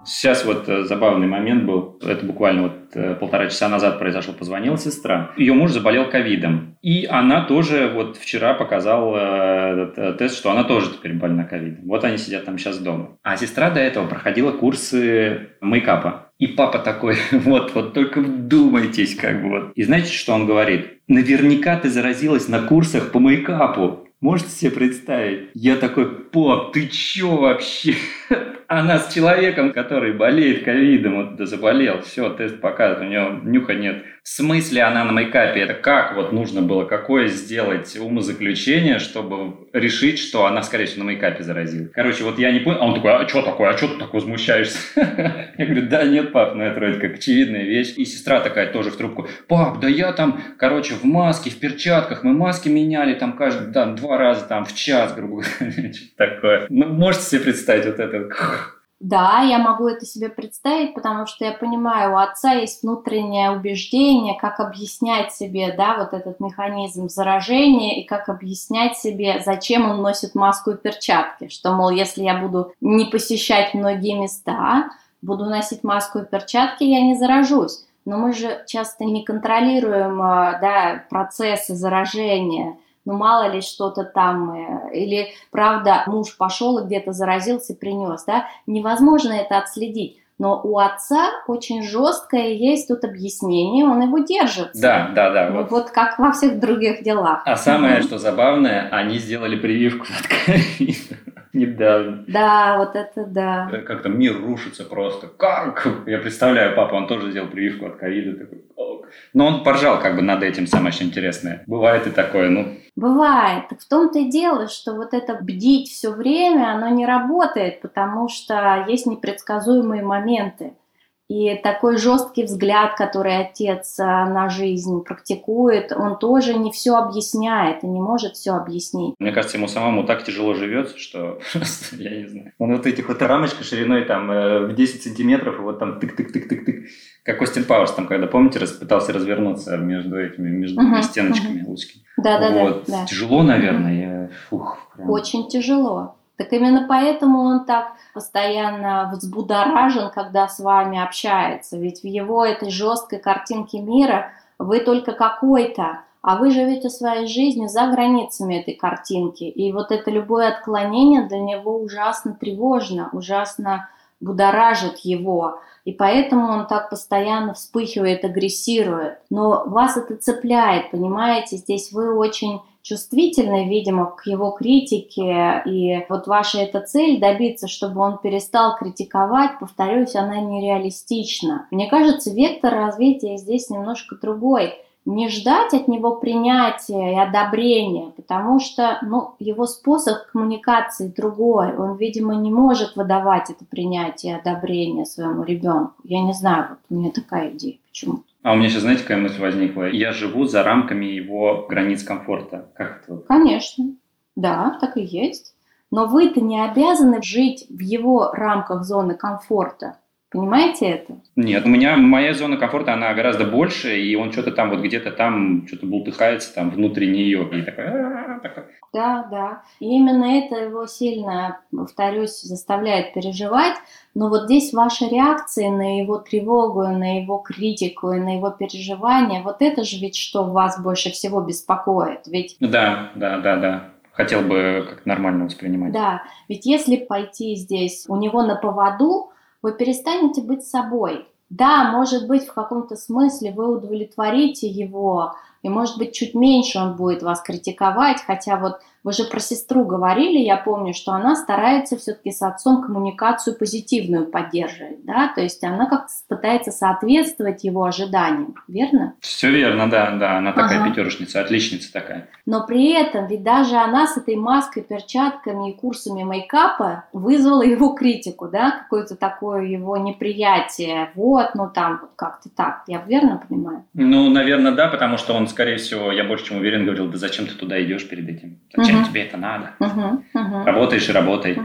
Сейчас вот э, забавный момент был. Это буквально вот э, полтора часа назад произошел. Позвонила сестра. Ее муж заболел ковидом. И она тоже вот вчера показала этот тест, что она тоже теперь больна ковидом. Вот они сидят там сейчас дома. А сестра до этого проходила курсы мейкапа. И папа такой, [LAUGHS] вот, вот только вдумайтесь, как бы вот. И знаете, что он говорит? Наверняка ты заразилась на курсах по мейкапу. Можете себе представить? Я такой, пап, ты чё вообще? [LAUGHS] Она с человеком, который болеет ковидом, вот заболел, все, тест показывает, у него нюха нет. В смысле она на мейкапе? Это как вот нужно было, какое сделать умозаключение, чтобы решить, что она, скорее всего, на мейкапе заразила? Короче, вот я не понял. А он такой, а что такое? А что ты так возмущаешься? [LAUGHS] Я говорю, да нет, пап, ну это вроде как очевидная вещь. И сестра такая тоже в трубку, пап, да я там, короче, в маске, в перчатках, мы маски меняли там каждый, там, два раза там в час, грубо говоря, [LAUGHS] что такое. Ну, можете себе представить вот это? Да, я могу это себе представить, потому что я понимаю, у отца есть внутреннее убеждение, как объяснять себе, да, вот этот механизм заражения и как объяснять себе, зачем он носит маску и перчатки, что, мол, если я буду не посещать многие места, буду носить маску и перчатки, я не заражусь. Но мы же часто не контролируем, а, да, процессы заражения – ну мало ли что-то там, э, или правда муж пошел и где-то заразился, принес, да, невозможно это отследить. Но у отца очень жесткое есть тут объяснение, он его держит. Да, да, да. Ну, вот. вот как во всех других делах. А самое, что забавное, они сделали прививку от ковида недавно. Да, вот это да. Э, как то мир рушится просто. Как? Я представляю, папа, он тоже сделал прививку от ковида. Такой, но он поржал как бы над этим, самое что интересное. Бывает и такое, ну... Бывает. Так в том-то и дело, что вот это бдить все время, оно не работает, потому что есть непредсказуемые моменты. И такой жесткий взгляд, который отец а, на жизнь практикует, он тоже не все объясняет и не может все объяснить. Мне кажется, ему самому так тяжело живется, что [LAUGHS] я не знаю. Он вот этих вот рамочка шириной там э, в 10 сантиметров, и вот там тык-тык-тык-тык-тык. Как Остин Пауэрс там, когда, помните, пытался развернуться между этими, между uh-huh, стеночками uh-huh. узкими. Да, да, вот. да. Тяжело, наверное. Я, фух, прям. Очень тяжело. Так именно поэтому он так постоянно взбудоражен, когда с вами общается. Ведь в его этой жесткой картинке мира вы только какой-то, а вы живете своей жизнью за границами этой картинки. И вот это любое отклонение для него ужасно тревожно, ужасно будоражит его. И поэтому он так постоянно вспыхивает, агрессирует. Но вас это цепляет, понимаете? Здесь вы очень чувствительны, видимо, к его критике, и вот ваша эта цель добиться, чтобы он перестал критиковать, повторюсь, она нереалистична. Мне кажется, вектор развития здесь немножко другой не ждать от него принятия и одобрения, потому что ну, его способ коммуникации другой. Он, видимо, не может выдавать это принятие и одобрение своему ребенку. Я не знаю, вот у меня такая идея. Почему? А у меня сейчас, знаете, какая мысль возникла? Я живу за рамками его границ комфорта. Как это? Конечно. Да, так и есть. Но вы-то не обязаны жить в его рамках зоны комфорта. Понимаете это? Нет, у меня моя зона комфорта, она гораздо больше, и он что-то там вот где-то там что-то бултыхается там внутри нее. И такой, Да, да. И именно это его сильно, повторюсь, заставляет переживать. Но вот здесь ваша реакция на его тревогу, на его критику и на его переживания, вот это же ведь что вас больше всего беспокоит. Ведь... Да, да, да, да хотел бы как нормально воспринимать. Да, ведь если пойти здесь у него на поводу, вы перестанете быть собой. Да, может быть, в каком-то смысле вы удовлетворите его, и, может быть, чуть меньше он будет вас критиковать, хотя вот вы же про сестру говорили, я помню, что она старается все-таки с отцом коммуникацию позитивную поддерживать, да, то есть она как-то пытается соответствовать его ожиданиям, верно? Все верно, да, да, она такая ага. пятерочница, отличница такая. Но при этом, ведь даже она с этой маской, перчатками и курсами мейкапа вызвала его критику, да, какое-то такое его неприятие, вот, ну там вот как-то так, я верно понимаю? Ну, наверное, да, потому что он, скорее всего, я больше чем уверен, говорил, да зачем ты туда идешь перед этим? Зачем зачем тебе это надо? Работаешь и работай.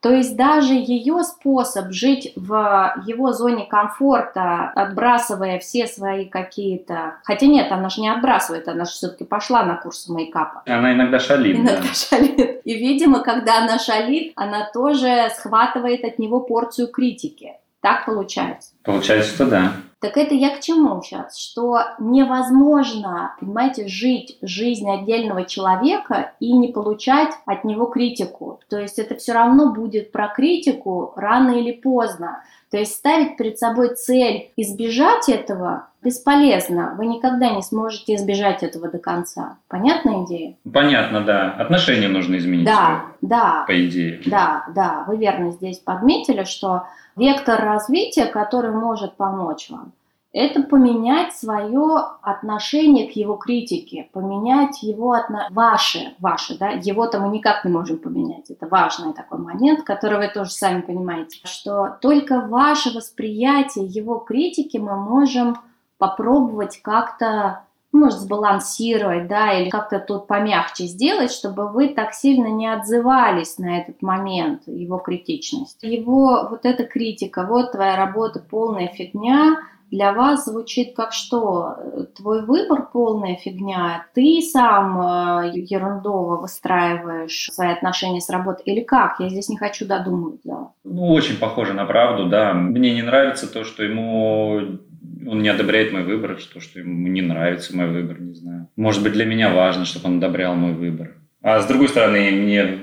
То есть даже ее способ жить в его зоне комфорта, отбрасывая все свои какие-то... Хотя нет, она же не отбрасывает, она же все-таки пошла на курсы мейкапа. Она иногда шалит. Иногда да. шалит. И, видимо, когда она шалит, она тоже схватывает от него порцию критики Так получается? Получается, что да. Так это я к чему сейчас? Что невозможно, понимаете, жить жизнь отдельного человека и не получать от него критику. То есть это все равно будет про критику рано или поздно. То есть ставить перед собой цель избежать этого бесполезно. Вы никогда не сможете избежать этого до конца. Понятная идея? Понятно, да. Отношения нужно изменить. Да, да. По идее. Да, да. Вы верно здесь подметили, что вектор развития, который может помочь вам, это поменять свое отношение к его критике, поменять его отно... ваше, ваше, да, его-то мы никак не можем поменять. Это важный такой момент, который вы тоже сами понимаете, что только ваше восприятие его критики мы можем попробовать как-то может, сбалансировать, да, или как-то тут помягче сделать, чтобы вы так сильно не отзывались на этот момент, его критичность. Его вот эта критика, вот твоя работа полная фигня, для вас звучит как что? Твой выбор полная фигня, ты сам э, ерундово выстраиваешь свои отношения с работой или как? Я здесь не хочу додумывать. Да. Ну, очень похоже на правду, да. Мне не нравится то, что ему он не одобряет мой выбор, что, что ему не нравится мой выбор, не знаю. Может быть, для меня важно, чтобы он одобрял мой выбор. А с другой стороны, мне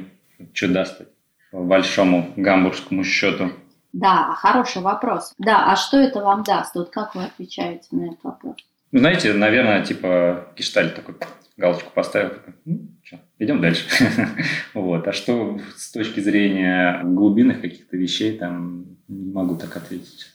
что даст по большому гамбургскому счету? Да, хороший вопрос. Да, а что это вам даст? Вот как вы отвечаете на этот вопрос? Ну, знаете, наверное, типа гештальт такой, галочку поставил, такой, ну, что, идем дальше. [LAUGHS] вот. А что с точки зрения глубинных каких-то вещей, там, не могу так ответить.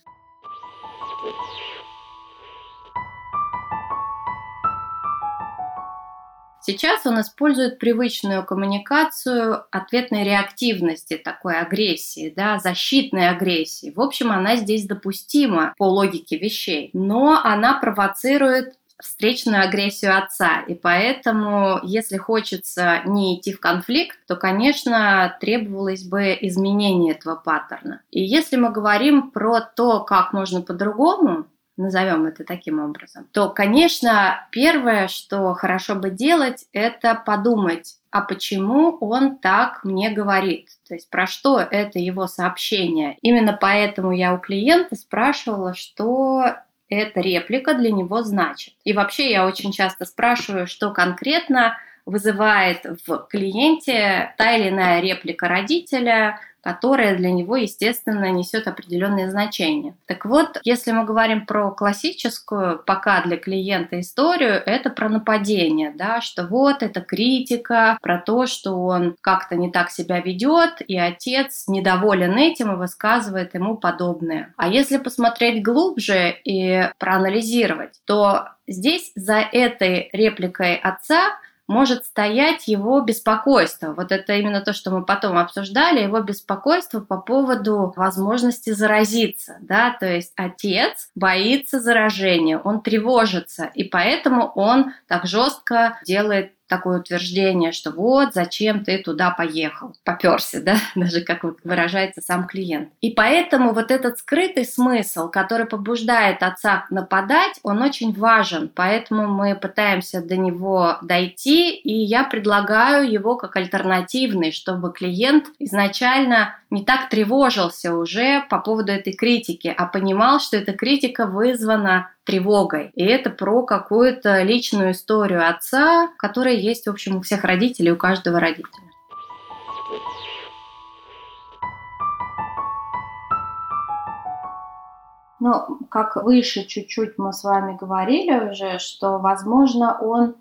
Сейчас он использует привычную коммуникацию ответной реактивности, такой агрессии, да, защитной агрессии. В общем, она здесь допустима по логике вещей, но она провоцирует встречную агрессию отца. И поэтому, если хочется не идти в конфликт, то, конечно, требовалось бы изменение этого паттерна. И если мы говорим про то, как можно по-другому, назовем это таким образом, то, конечно, первое, что хорошо бы делать, это подумать, а почему он так мне говорит? То есть про что это его сообщение? Именно поэтому я у клиента спрашивала, что эта реплика для него значит. И вообще я очень часто спрашиваю, что конкретно вызывает в клиенте та или иная реплика родителя, которая для него, естественно, несет определенные значения. Так вот, если мы говорим про классическую, пока для клиента историю, это про нападение, да, что вот это критика, про то, что он как-то не так себя ведет, и отец недоволен этим и высказывает ему подобное. А если посмотреть глубже и проанализировать, то здесь за этой репликой отца может стоять его беспокойство. Вот это именно то, что мы потом обсуждали, его беспокойство по поводу возможности заразиться. Да? То есть отец боится заражения, он тревожится, и поэтому он так жестко делает такое утверждение, что вот зачем ты туда поехал, поперся, да, [LAUGHS] даже как выражается сам клиент. И поэтому вот этот скрытый смысл, который побуждает отца нападать, он очень важен, поэтому мы пытаемся до него дойти, и я предлагаю его как альтернативный, чтобы клиент изначально не так тревожился уже по поводу этой критики, а понимал, что эта критика вызвана тревогой. И это про какую-то личную историю отца, которая есть, в общем, у всех родителей, у каждого родителя. Ну, как выше чуть-чуть мы с вами говорили уже, что, возможно, он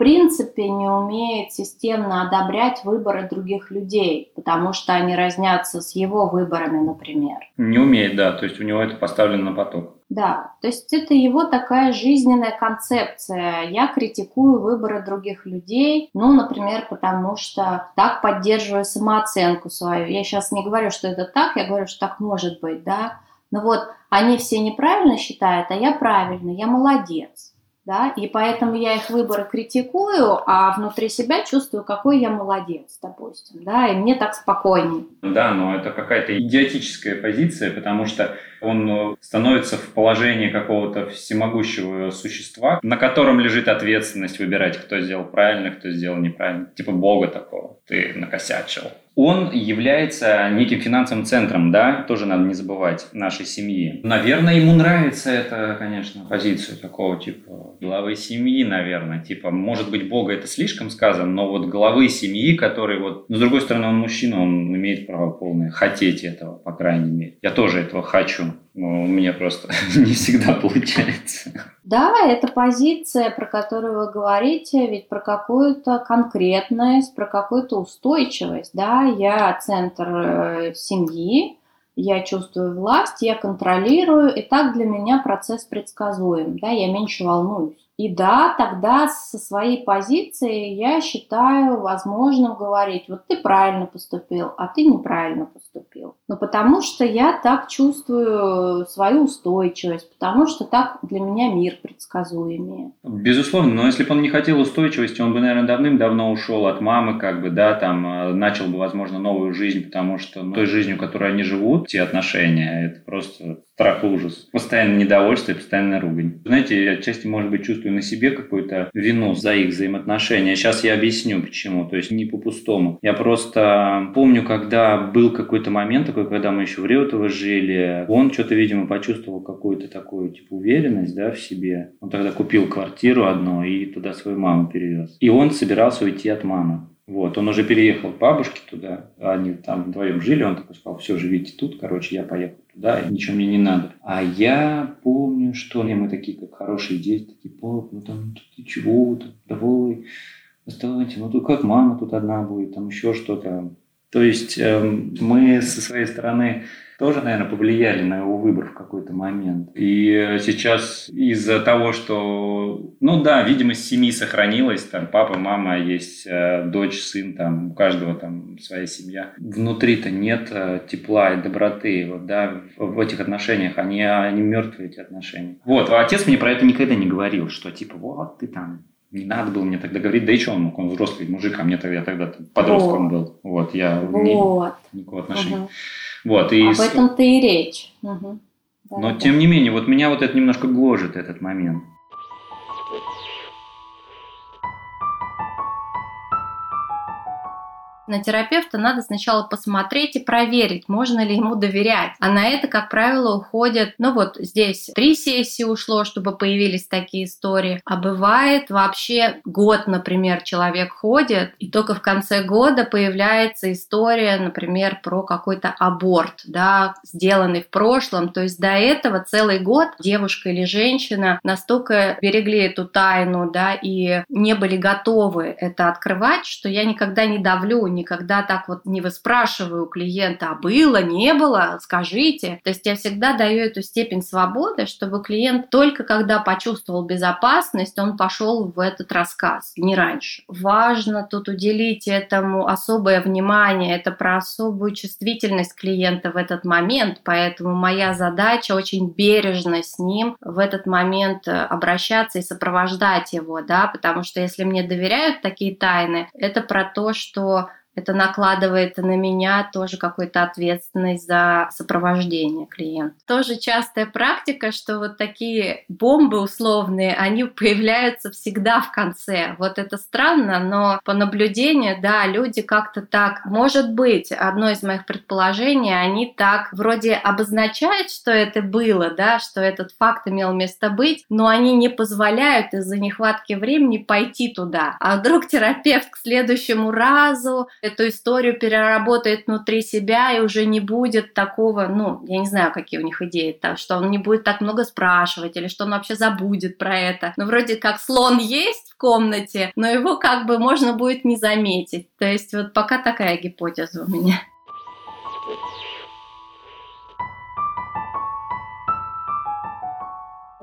принципе не умеет системно одобрять выборы других людей, потому что они разнятся с его выборами, например. Не умеет, да, то есть у него это поставлено на поток. Да, то есть это его такая жизненная концепция. Я критикую выборы других людей, ну, например, потому что так поддерживаю самооценку свою. Я сейчас не говорю, что это так, я говорю, что так может быть, да. Но вот они все неправильно считают, а я правильно, я молодец да, и поэтому я их выборы критикую, а внутри себя чувствую, какой я молодец, допустим, да, и мне так спокойнее. Да, но это какая-то идиотическая позиция, потому что он э, становится в положении какого-то всемогущего существа, на котором лежит ответственность выбирать, кто сделал правильно, кто сделал неправильно. Типа Бога такого. Ты накосячил. Он является неким финансовым центром, да, тоже надо не забывать, нашей семьи. Наверное, ему нравится эта, конечно, позиция такого типа главы семьи, наверное. Типа, может быть, Бога это слишком сказано, но вот главы семьи, который вот... Но с другой стороны, он мужчина, он имеет право полное хотеть этого, по крайней мере. Я тоже этого хочу. Но у меня просто [LAUGHS] не всегда получается. Да, это позиция, про которую вы говорите, ведь про какую-то конкретность, про какую-то устойчивость. Да, я центр э, семьи, я чувствую власть, я контролирую, и так для меня процесс предсказуем, да, я меньше волнуюсь. И да, тогда со своей позиции я считаю возможным говорить, вот ты правильно поступил, а ты неправильно поступил. Ну, потому что я так чувствую свою устойчивость, потому что так для меня мир предсказуемее. Безусловно, но если бы он не хотел устойчивости, он бы, наверное, давным-давно ушел от мамы, как бы, да, там, э, начал бы, возможно, новую жизнь, потому что ну, той жизнью, которой они живут, те отношения, это просто страх и ужас. Постоянное недовольство и постоянная ругань. Знаете, я отчасти, может быть, чувствую на себе какую-то вину за их взаимоотношения. Сейчас я объясню, почему. То есть не по-пустому. Я просто помню, когда был какой-то момент такой, когда мы еще в Реутово жили, он что-то, видимо, почувствовал какую-то такую, типа, уверенность, да, в себе. Он тогда купил квартиру одну и туда свою маму перевез. И он собирался уйти от мамы. Вот, он уже переехал к бабушке туда, они там вдвоем жили, он такой сказал, все, живите тут, короче, я поехал туда, ничего мне не надо. А я помню, что мы такие, как хорошие дети, такие, пап, ну там, ты чего, там, давай, оставайтесь, ну тут как мама тут одна будет, там еще что-то. То есть э, мы со своей стороны тоже, наверное, повлияли на его выбор в какой-то момент. И сейчас из-за того, что, ну да, видимость семьи сохранилась, там папа, мама, есть э, дочь, сын, там у каждого там своя семья. Внутри-то нет э, тепла и доброты, вот, да, в, этих отношениях, они, они мертвые, эти отношения. Вот, а отец мне про это никогда не говорил, что типа, вот ты там не надо было мне тогда говорить, да и что он мог, он взрослый мужик, а мне тогда, я тогда подростком вот. был. Вот, я вот. не, никакого отношения. Угу. Вот, и Об этом-то и речь. Угу. Да, Но да. тем не менее, вот меня вот это немножко гложет, этот момент. На терапевта надо сначала посмотреть и проверить, можно ли ему доверять. А на это, как правило, уходят, ну вот здесь три сессии ушло, чтобы появились такие истории. А бывает вообще год, например, человек ходит, и только в конце года появляется история, например, про какой-то аборт, да, сделанный в прошлом. То есть до этого целый год девушка или женщина настолько берегли эту тайну, да, и не были готовы это открывать, что я никогда не давлю, никогда так вот не выспрашиваю у клиента, а было, не было, скажите. То есть я всегда даю эту степень свободы, чтобы клиент только когда почувствовал безопасность, он пошел в этот рассказ, не раньше. Важно тут уделить этому особое внимание, это про особую чувствительность клиента в этот момент, поэтому моя задача очень бережно с ним в этот момент обращаться и сопровождать его, да, потому что если мне доверяют такие тайны, это про то, что это накладывает на меня тоже какую-то ответственность за сопровождение клиента. Тоже частая практика, что вот такие бомбы условные, они появляются всегда в конце. Вот это странно, но по наблюдению, да, люди как-то так, может быть, одно из моих предположений, они так вроде обозначают, что это было, да, что этот факт имел место быть, но они не позволяют из-за нехватки времени пойти туда. А вдруг терапевт к следующему разу эту историю переработает внутри себя и уже не будет такого, ну, я не знаю, какие у них идеи, так, что он не будет так много спрашивать или что он вообще забудет про это. Ну, вроде как слон есть в комнате, но его как бы можно будет не заметить. То есть вот пока такая гипотеза у меня.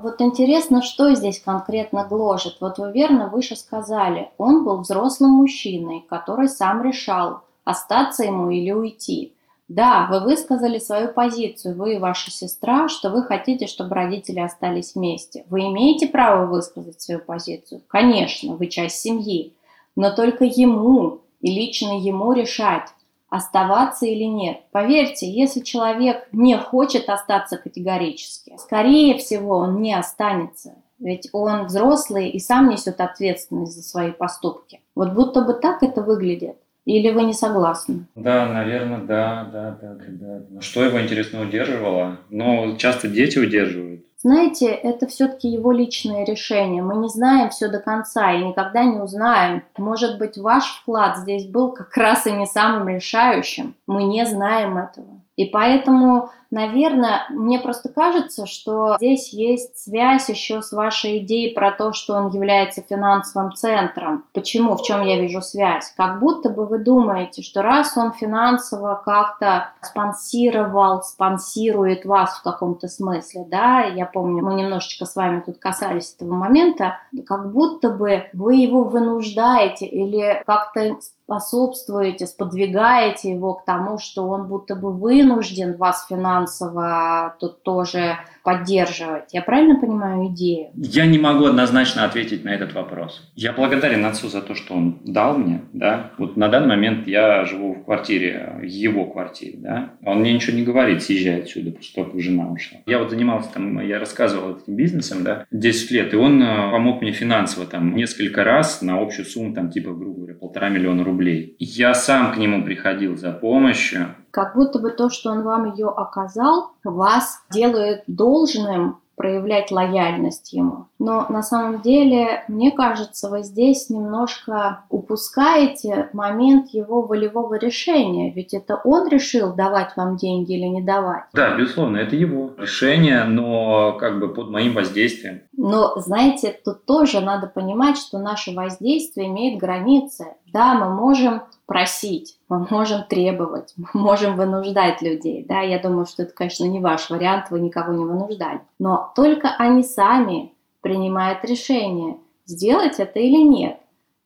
Вот интересно, что здесь конкретно гложет. Вот вы верно выше сказали, он был взрослым мужчиной, который сам решал, остаться ему или уйти. Да, вы высказали свою позицию, вы и ваша сестра, что вы хотите, чтобы родители остались вместе. Вы имеете право высказать свою позицию? Конечно, вы часть семьи. Но только ему и лично ему решать, оставаться или нет. Поверьте, если человек не хочет остаться категорически, скорее всего, он не останется. Ведь он взрослый и сам несет ответственность за свои поступки. Вот будто бы так это выглядит. Или вы не согласны? Да, наверное, да, да, да, да. да. Что его, интересно, удерживало? Но часто дети удерживают. Знаете, это все-таки его личное решение. Мы не знаем все до конца и никогда не узнаем. Может быть, ваш вклад здесь был как раз и не самым решающим. Мы не знаем этого. И поэтому, наверное, мне просто кажется, что здесь есть связь еще с вашей идеей про то, что он является финансовым центром. Почему? В чем я вижу связь? Как будто бы вы думаете, что раз он финансово как-то спонсировал, спонсирует вас в каком-то смысле, да, я помню, мы немножечко с вами тут касались этого момента, как будто бы вы его вынуждаете или как-то способствуете, сподвигаете его к тому, что он будто бы вынужден вас финансово тут тоже поддерживать. Я правильно понимаю идею? Я не могу однозначно ответить на этот вопрос. Я благодарен отцу за то, что он дал мне, да. Вот на данный момент я живу в квартире, его квартире, да. Он мне ничего не говорит, съезжай отсюда, потому что только жена ушла. Я вот занимался там, я рассказывал этим бизнесом, да, 10 лет, и он э, помог мне финансово там несколько раз на общую сумму, там, типа, грубо говоря, полтора миллиона рублей. Я сам к нему приходил за помощью, как будто бы то, что он вам ее оказал, вас делает должным проявлять лояльность ему. Но на самом деле, мне кажется, вы здесь немножко упускаете момент его волевого решения. Ведь это он решил, давать вам деньги или не давать. Да, безусловно, это его решение, но как бы под моим воздействием. Но, знаете, тут тоже надо понимать, что наше воздействие имеет границы. Да, мы можем просить, мы можем требовать, мы можем вынуждать людей. Да, я думаю, что это, конечно, не ваш вариант, вы никого не вынуждали. Но только они сами принимают решение, сделать это или нет.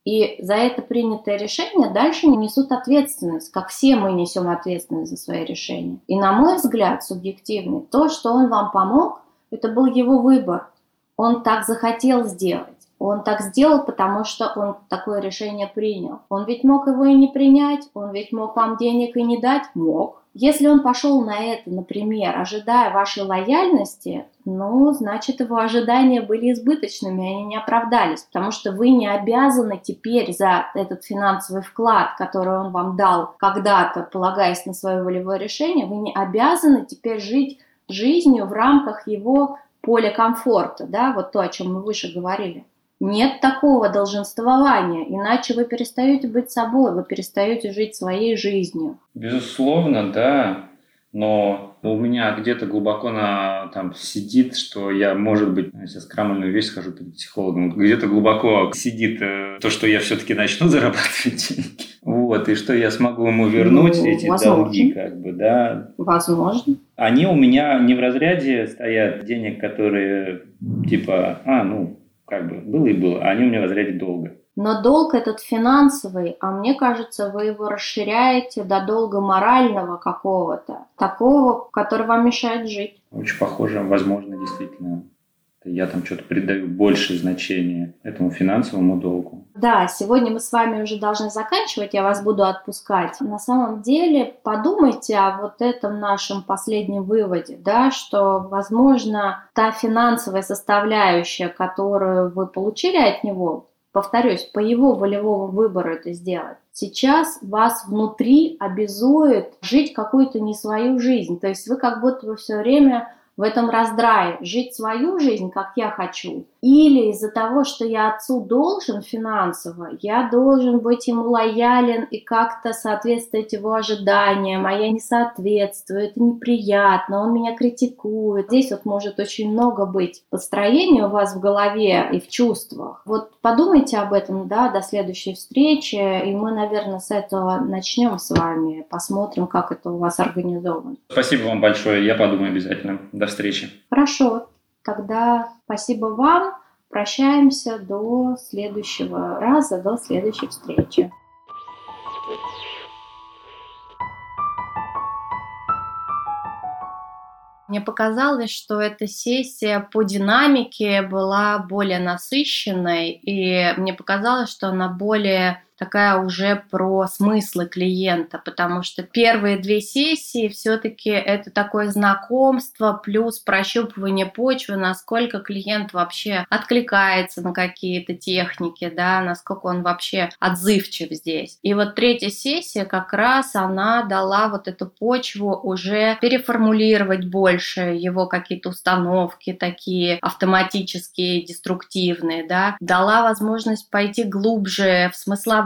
И за это принятое решение дальше несут ответственность, как все мы несем ответственность за свои решения. И на мой взгляд, субъективный, то, что он вам помог, это был его выбор. Он так захотел сделать. Он так сделал, потому что он такое решение принял. Он ведь мог его и не принять, он ведь мог вам денег и не дать? Мог. Если он пошел на это, например, ожидая вашей лояльности, ну, значит, его ожидания были избыточными, они не оправдались, потому что вы не обязаны теперь за этот финансовый вклад, который он вам дал когда-то, полагаясь на свое волевое решение, вы не обязаны теперь жить жизнью в рамках его поля комфорта, да, вот то, о чем мы выше говорили. Нет такого долженствования, иначе вы перестаете быть собой, вы перестаете жить своей жизнью. Безусловно, да. Но у меня где-то глубоко на, там сидит, что я, может быть, я сейчас крамольную вещь скажу перед психологом, где-то глубоко сидит э, то, что я все-таки начну [LAUGHS] зарабатывать деньги. Вот, и что я смогу ему вернуть ну, эти возможно. долги, как бы, да. Возможно. Они у меня не в разряде стоят денег, которые типа, а, ну, как бы было и было, а они у меня в разряде долга. Но долг этот финансовый, а мне кажется, вы его расширяете до долга морального какого-то, такого, который вам мешает жить. Очень похоже, возможно, действительно я там что-то придаю больше значения этому финансовому долгу. Да, сегодня мы с вами уже должны заканчивать, я вас буду отпускать. На самом деле подумайте о вот этом нашем последнем выводе, да, что, возможно, та финансовая составляющая, которую вы получили от него, повторюсь, по его волевому выбору это сделать, сейчас вас внутри обязует жить какую-то не свою жизнь. То есть вы как будто бы все время в этом раздрае, жить свою жизнь, как я хочу, или из-за того, что я отцу должен финансово, я должен быть ему лоялен и как-то соответствовать его ожиданиям, а я не соответствую, это неприятно, он меня критикует. Здесь вот может очень много быть построения у вас в голове и в чувствах. Вот подумайте об этом, да, до следующей встречи, и мы, наверное, с этого начнем с вами, посмотрим, как это у вас организовано. Спасибо вам большое, я подумаю обязательно. До встречи. Хорошо, тогда спасибо вам. Прощаемся до следующего раза, до следующей встречи. Мне показалось, что эта сессия по динамике была более насыщенной, и мне показалось, что она более такая уже про смыслы клиента, потому что первые две сессии все-таки это такое знакомство плюс прощупывание почвы, насколько клиент вообще откликается на какие-то техники, да, насколько он вообще отзывчив здесь. И вот третья сессия как раз она дала вот эту почву уже переформулировать больше его какие-то установки такие автоматические, деструктивные, да, дала возможность пойти глубже в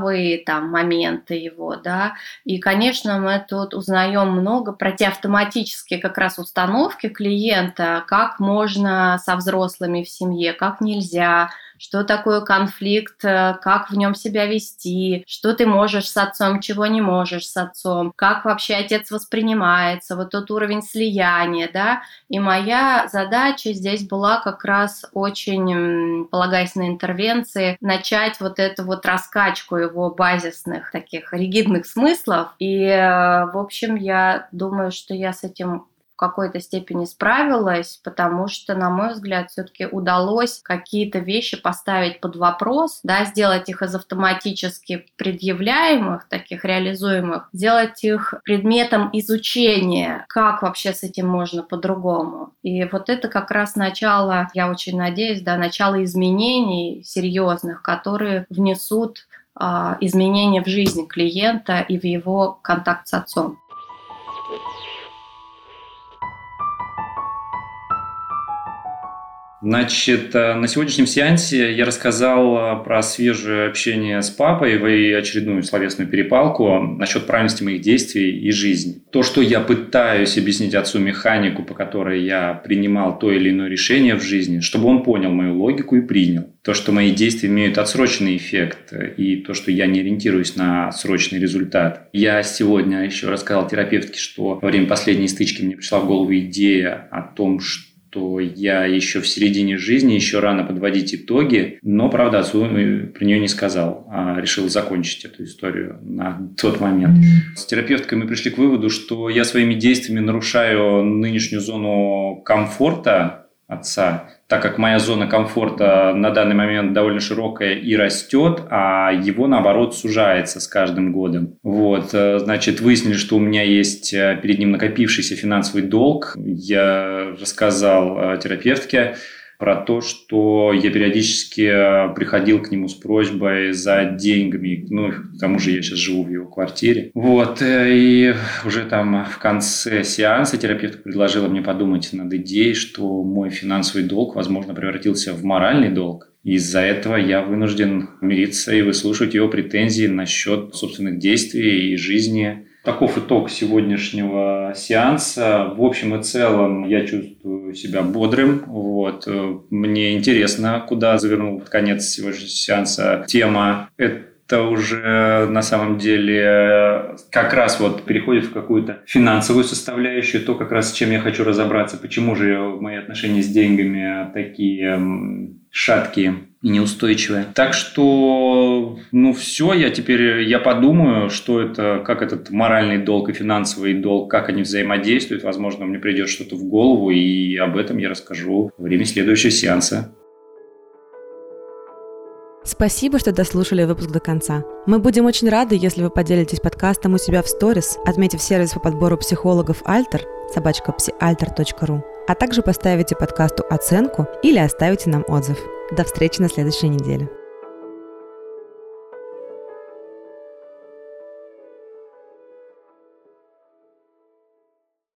смысловые там моменты его, да, и, конечно, мы тут узнаем много про те автоматические как раз установки клиента, как можно со взрослыми в семье, как нельзя, что такое конфликт, э, как в нем себя вести, что ты можешь с отцом, чего не можешь с отцом, как вообще отец воспринимается, вот тот уровень слияния, да. И моя задача здесь была как раз очень, полагаясь на интервенции, начать вот эту вот раскачку его базисных таких ригидных смыслов. И, э, в общем, я думаю, что я с этим в какой-то степени справилась, потому что, на мой взгляд, все-таки удалось какие-то вещи поставить под вопрос, да, сделать их из автоматически предъявляемых, таких реализуемых, сделать их предметом изучения, как вообще с этим можно по-другому. И вот это как раз начало, я очень надеюсь, да, начало изменений серьезных, которые внесут а, изменения в жизнь клиента и в его контакт с отцом. Значит, э, на сегодняшнем сеансе я рассказал э, про свежее общение с папой и очередную словесную перепалку насчет правильности моих действий и жизни. То, что я пытаюсь объяснить отцу механику, по которой я принимал то или иное решение в жизни, чтобы он понял мою логику и принял. То, что мои действия имеют отсроченный эффект и то, что я не ориентируюсь на срочный результат. Я сегодня еще рассказал терапевтке, что во время последней стычки мне пришла в голову идея о том, что что я еще в середине жизни, еще рано подводить итоги, но, правда, отцу э, про нее не сказал, а решил закончить эту историю на тот момент. С терапевткой мы пришли к выводу, что я своими действиями нарушаю нынешнюю зону комфорта отца, так как моя зона комфорта на данный момент довольно широкая и растет, а его, наоборот, сужается с каждым годом. Вот, э, значит, выяснили, что у меня есть э, перед ним накопившийся финансовый долг. Я рассказал э, терапевтке, про то, что я периодически э, приходил к нему с просьбой за деньгами. Ну, к тому же я сейчас живу в его квартире. Вот, э, и уже там в конце сеанса терапевт предложила мне подумать над идеей, что мой финансовый долг, возможно, превратился в моральный долг. Из-за этого я вынужден мириться и выслушивать его претензии насчет собственных действий и жизни Таков итог сегодняшнего сеанса. В общем и целом я чувствую себя бодрым. Вот. Мне интересно, куда завернул под конец сегодняшнего сеанса тема. Это уже на самом деле как раз вот переходит в какую-то финансовую составляющую, то как раз с чем я хочу разобраться, почему же мои отношения с деньгами такие шаткие и неустойчивые. Так что, ну все, я теперь, я подумаю, что это, как этот моральный долг и финансовый долг, как они взаимодействуют. Возможно, мне придет что-то в голову, и об этом я расскажу во время следующего сеанса. Спасибо, что дослушали выпуск до конца. Мы будем очень рады, если вы поделитесь подкастом у себя в сторис, отметив сервис по подбору психологов Альтер, собачка psialter.ru, а также поставите подкасту оценку или оставите нам отзыв. До встречи на следующей неделе.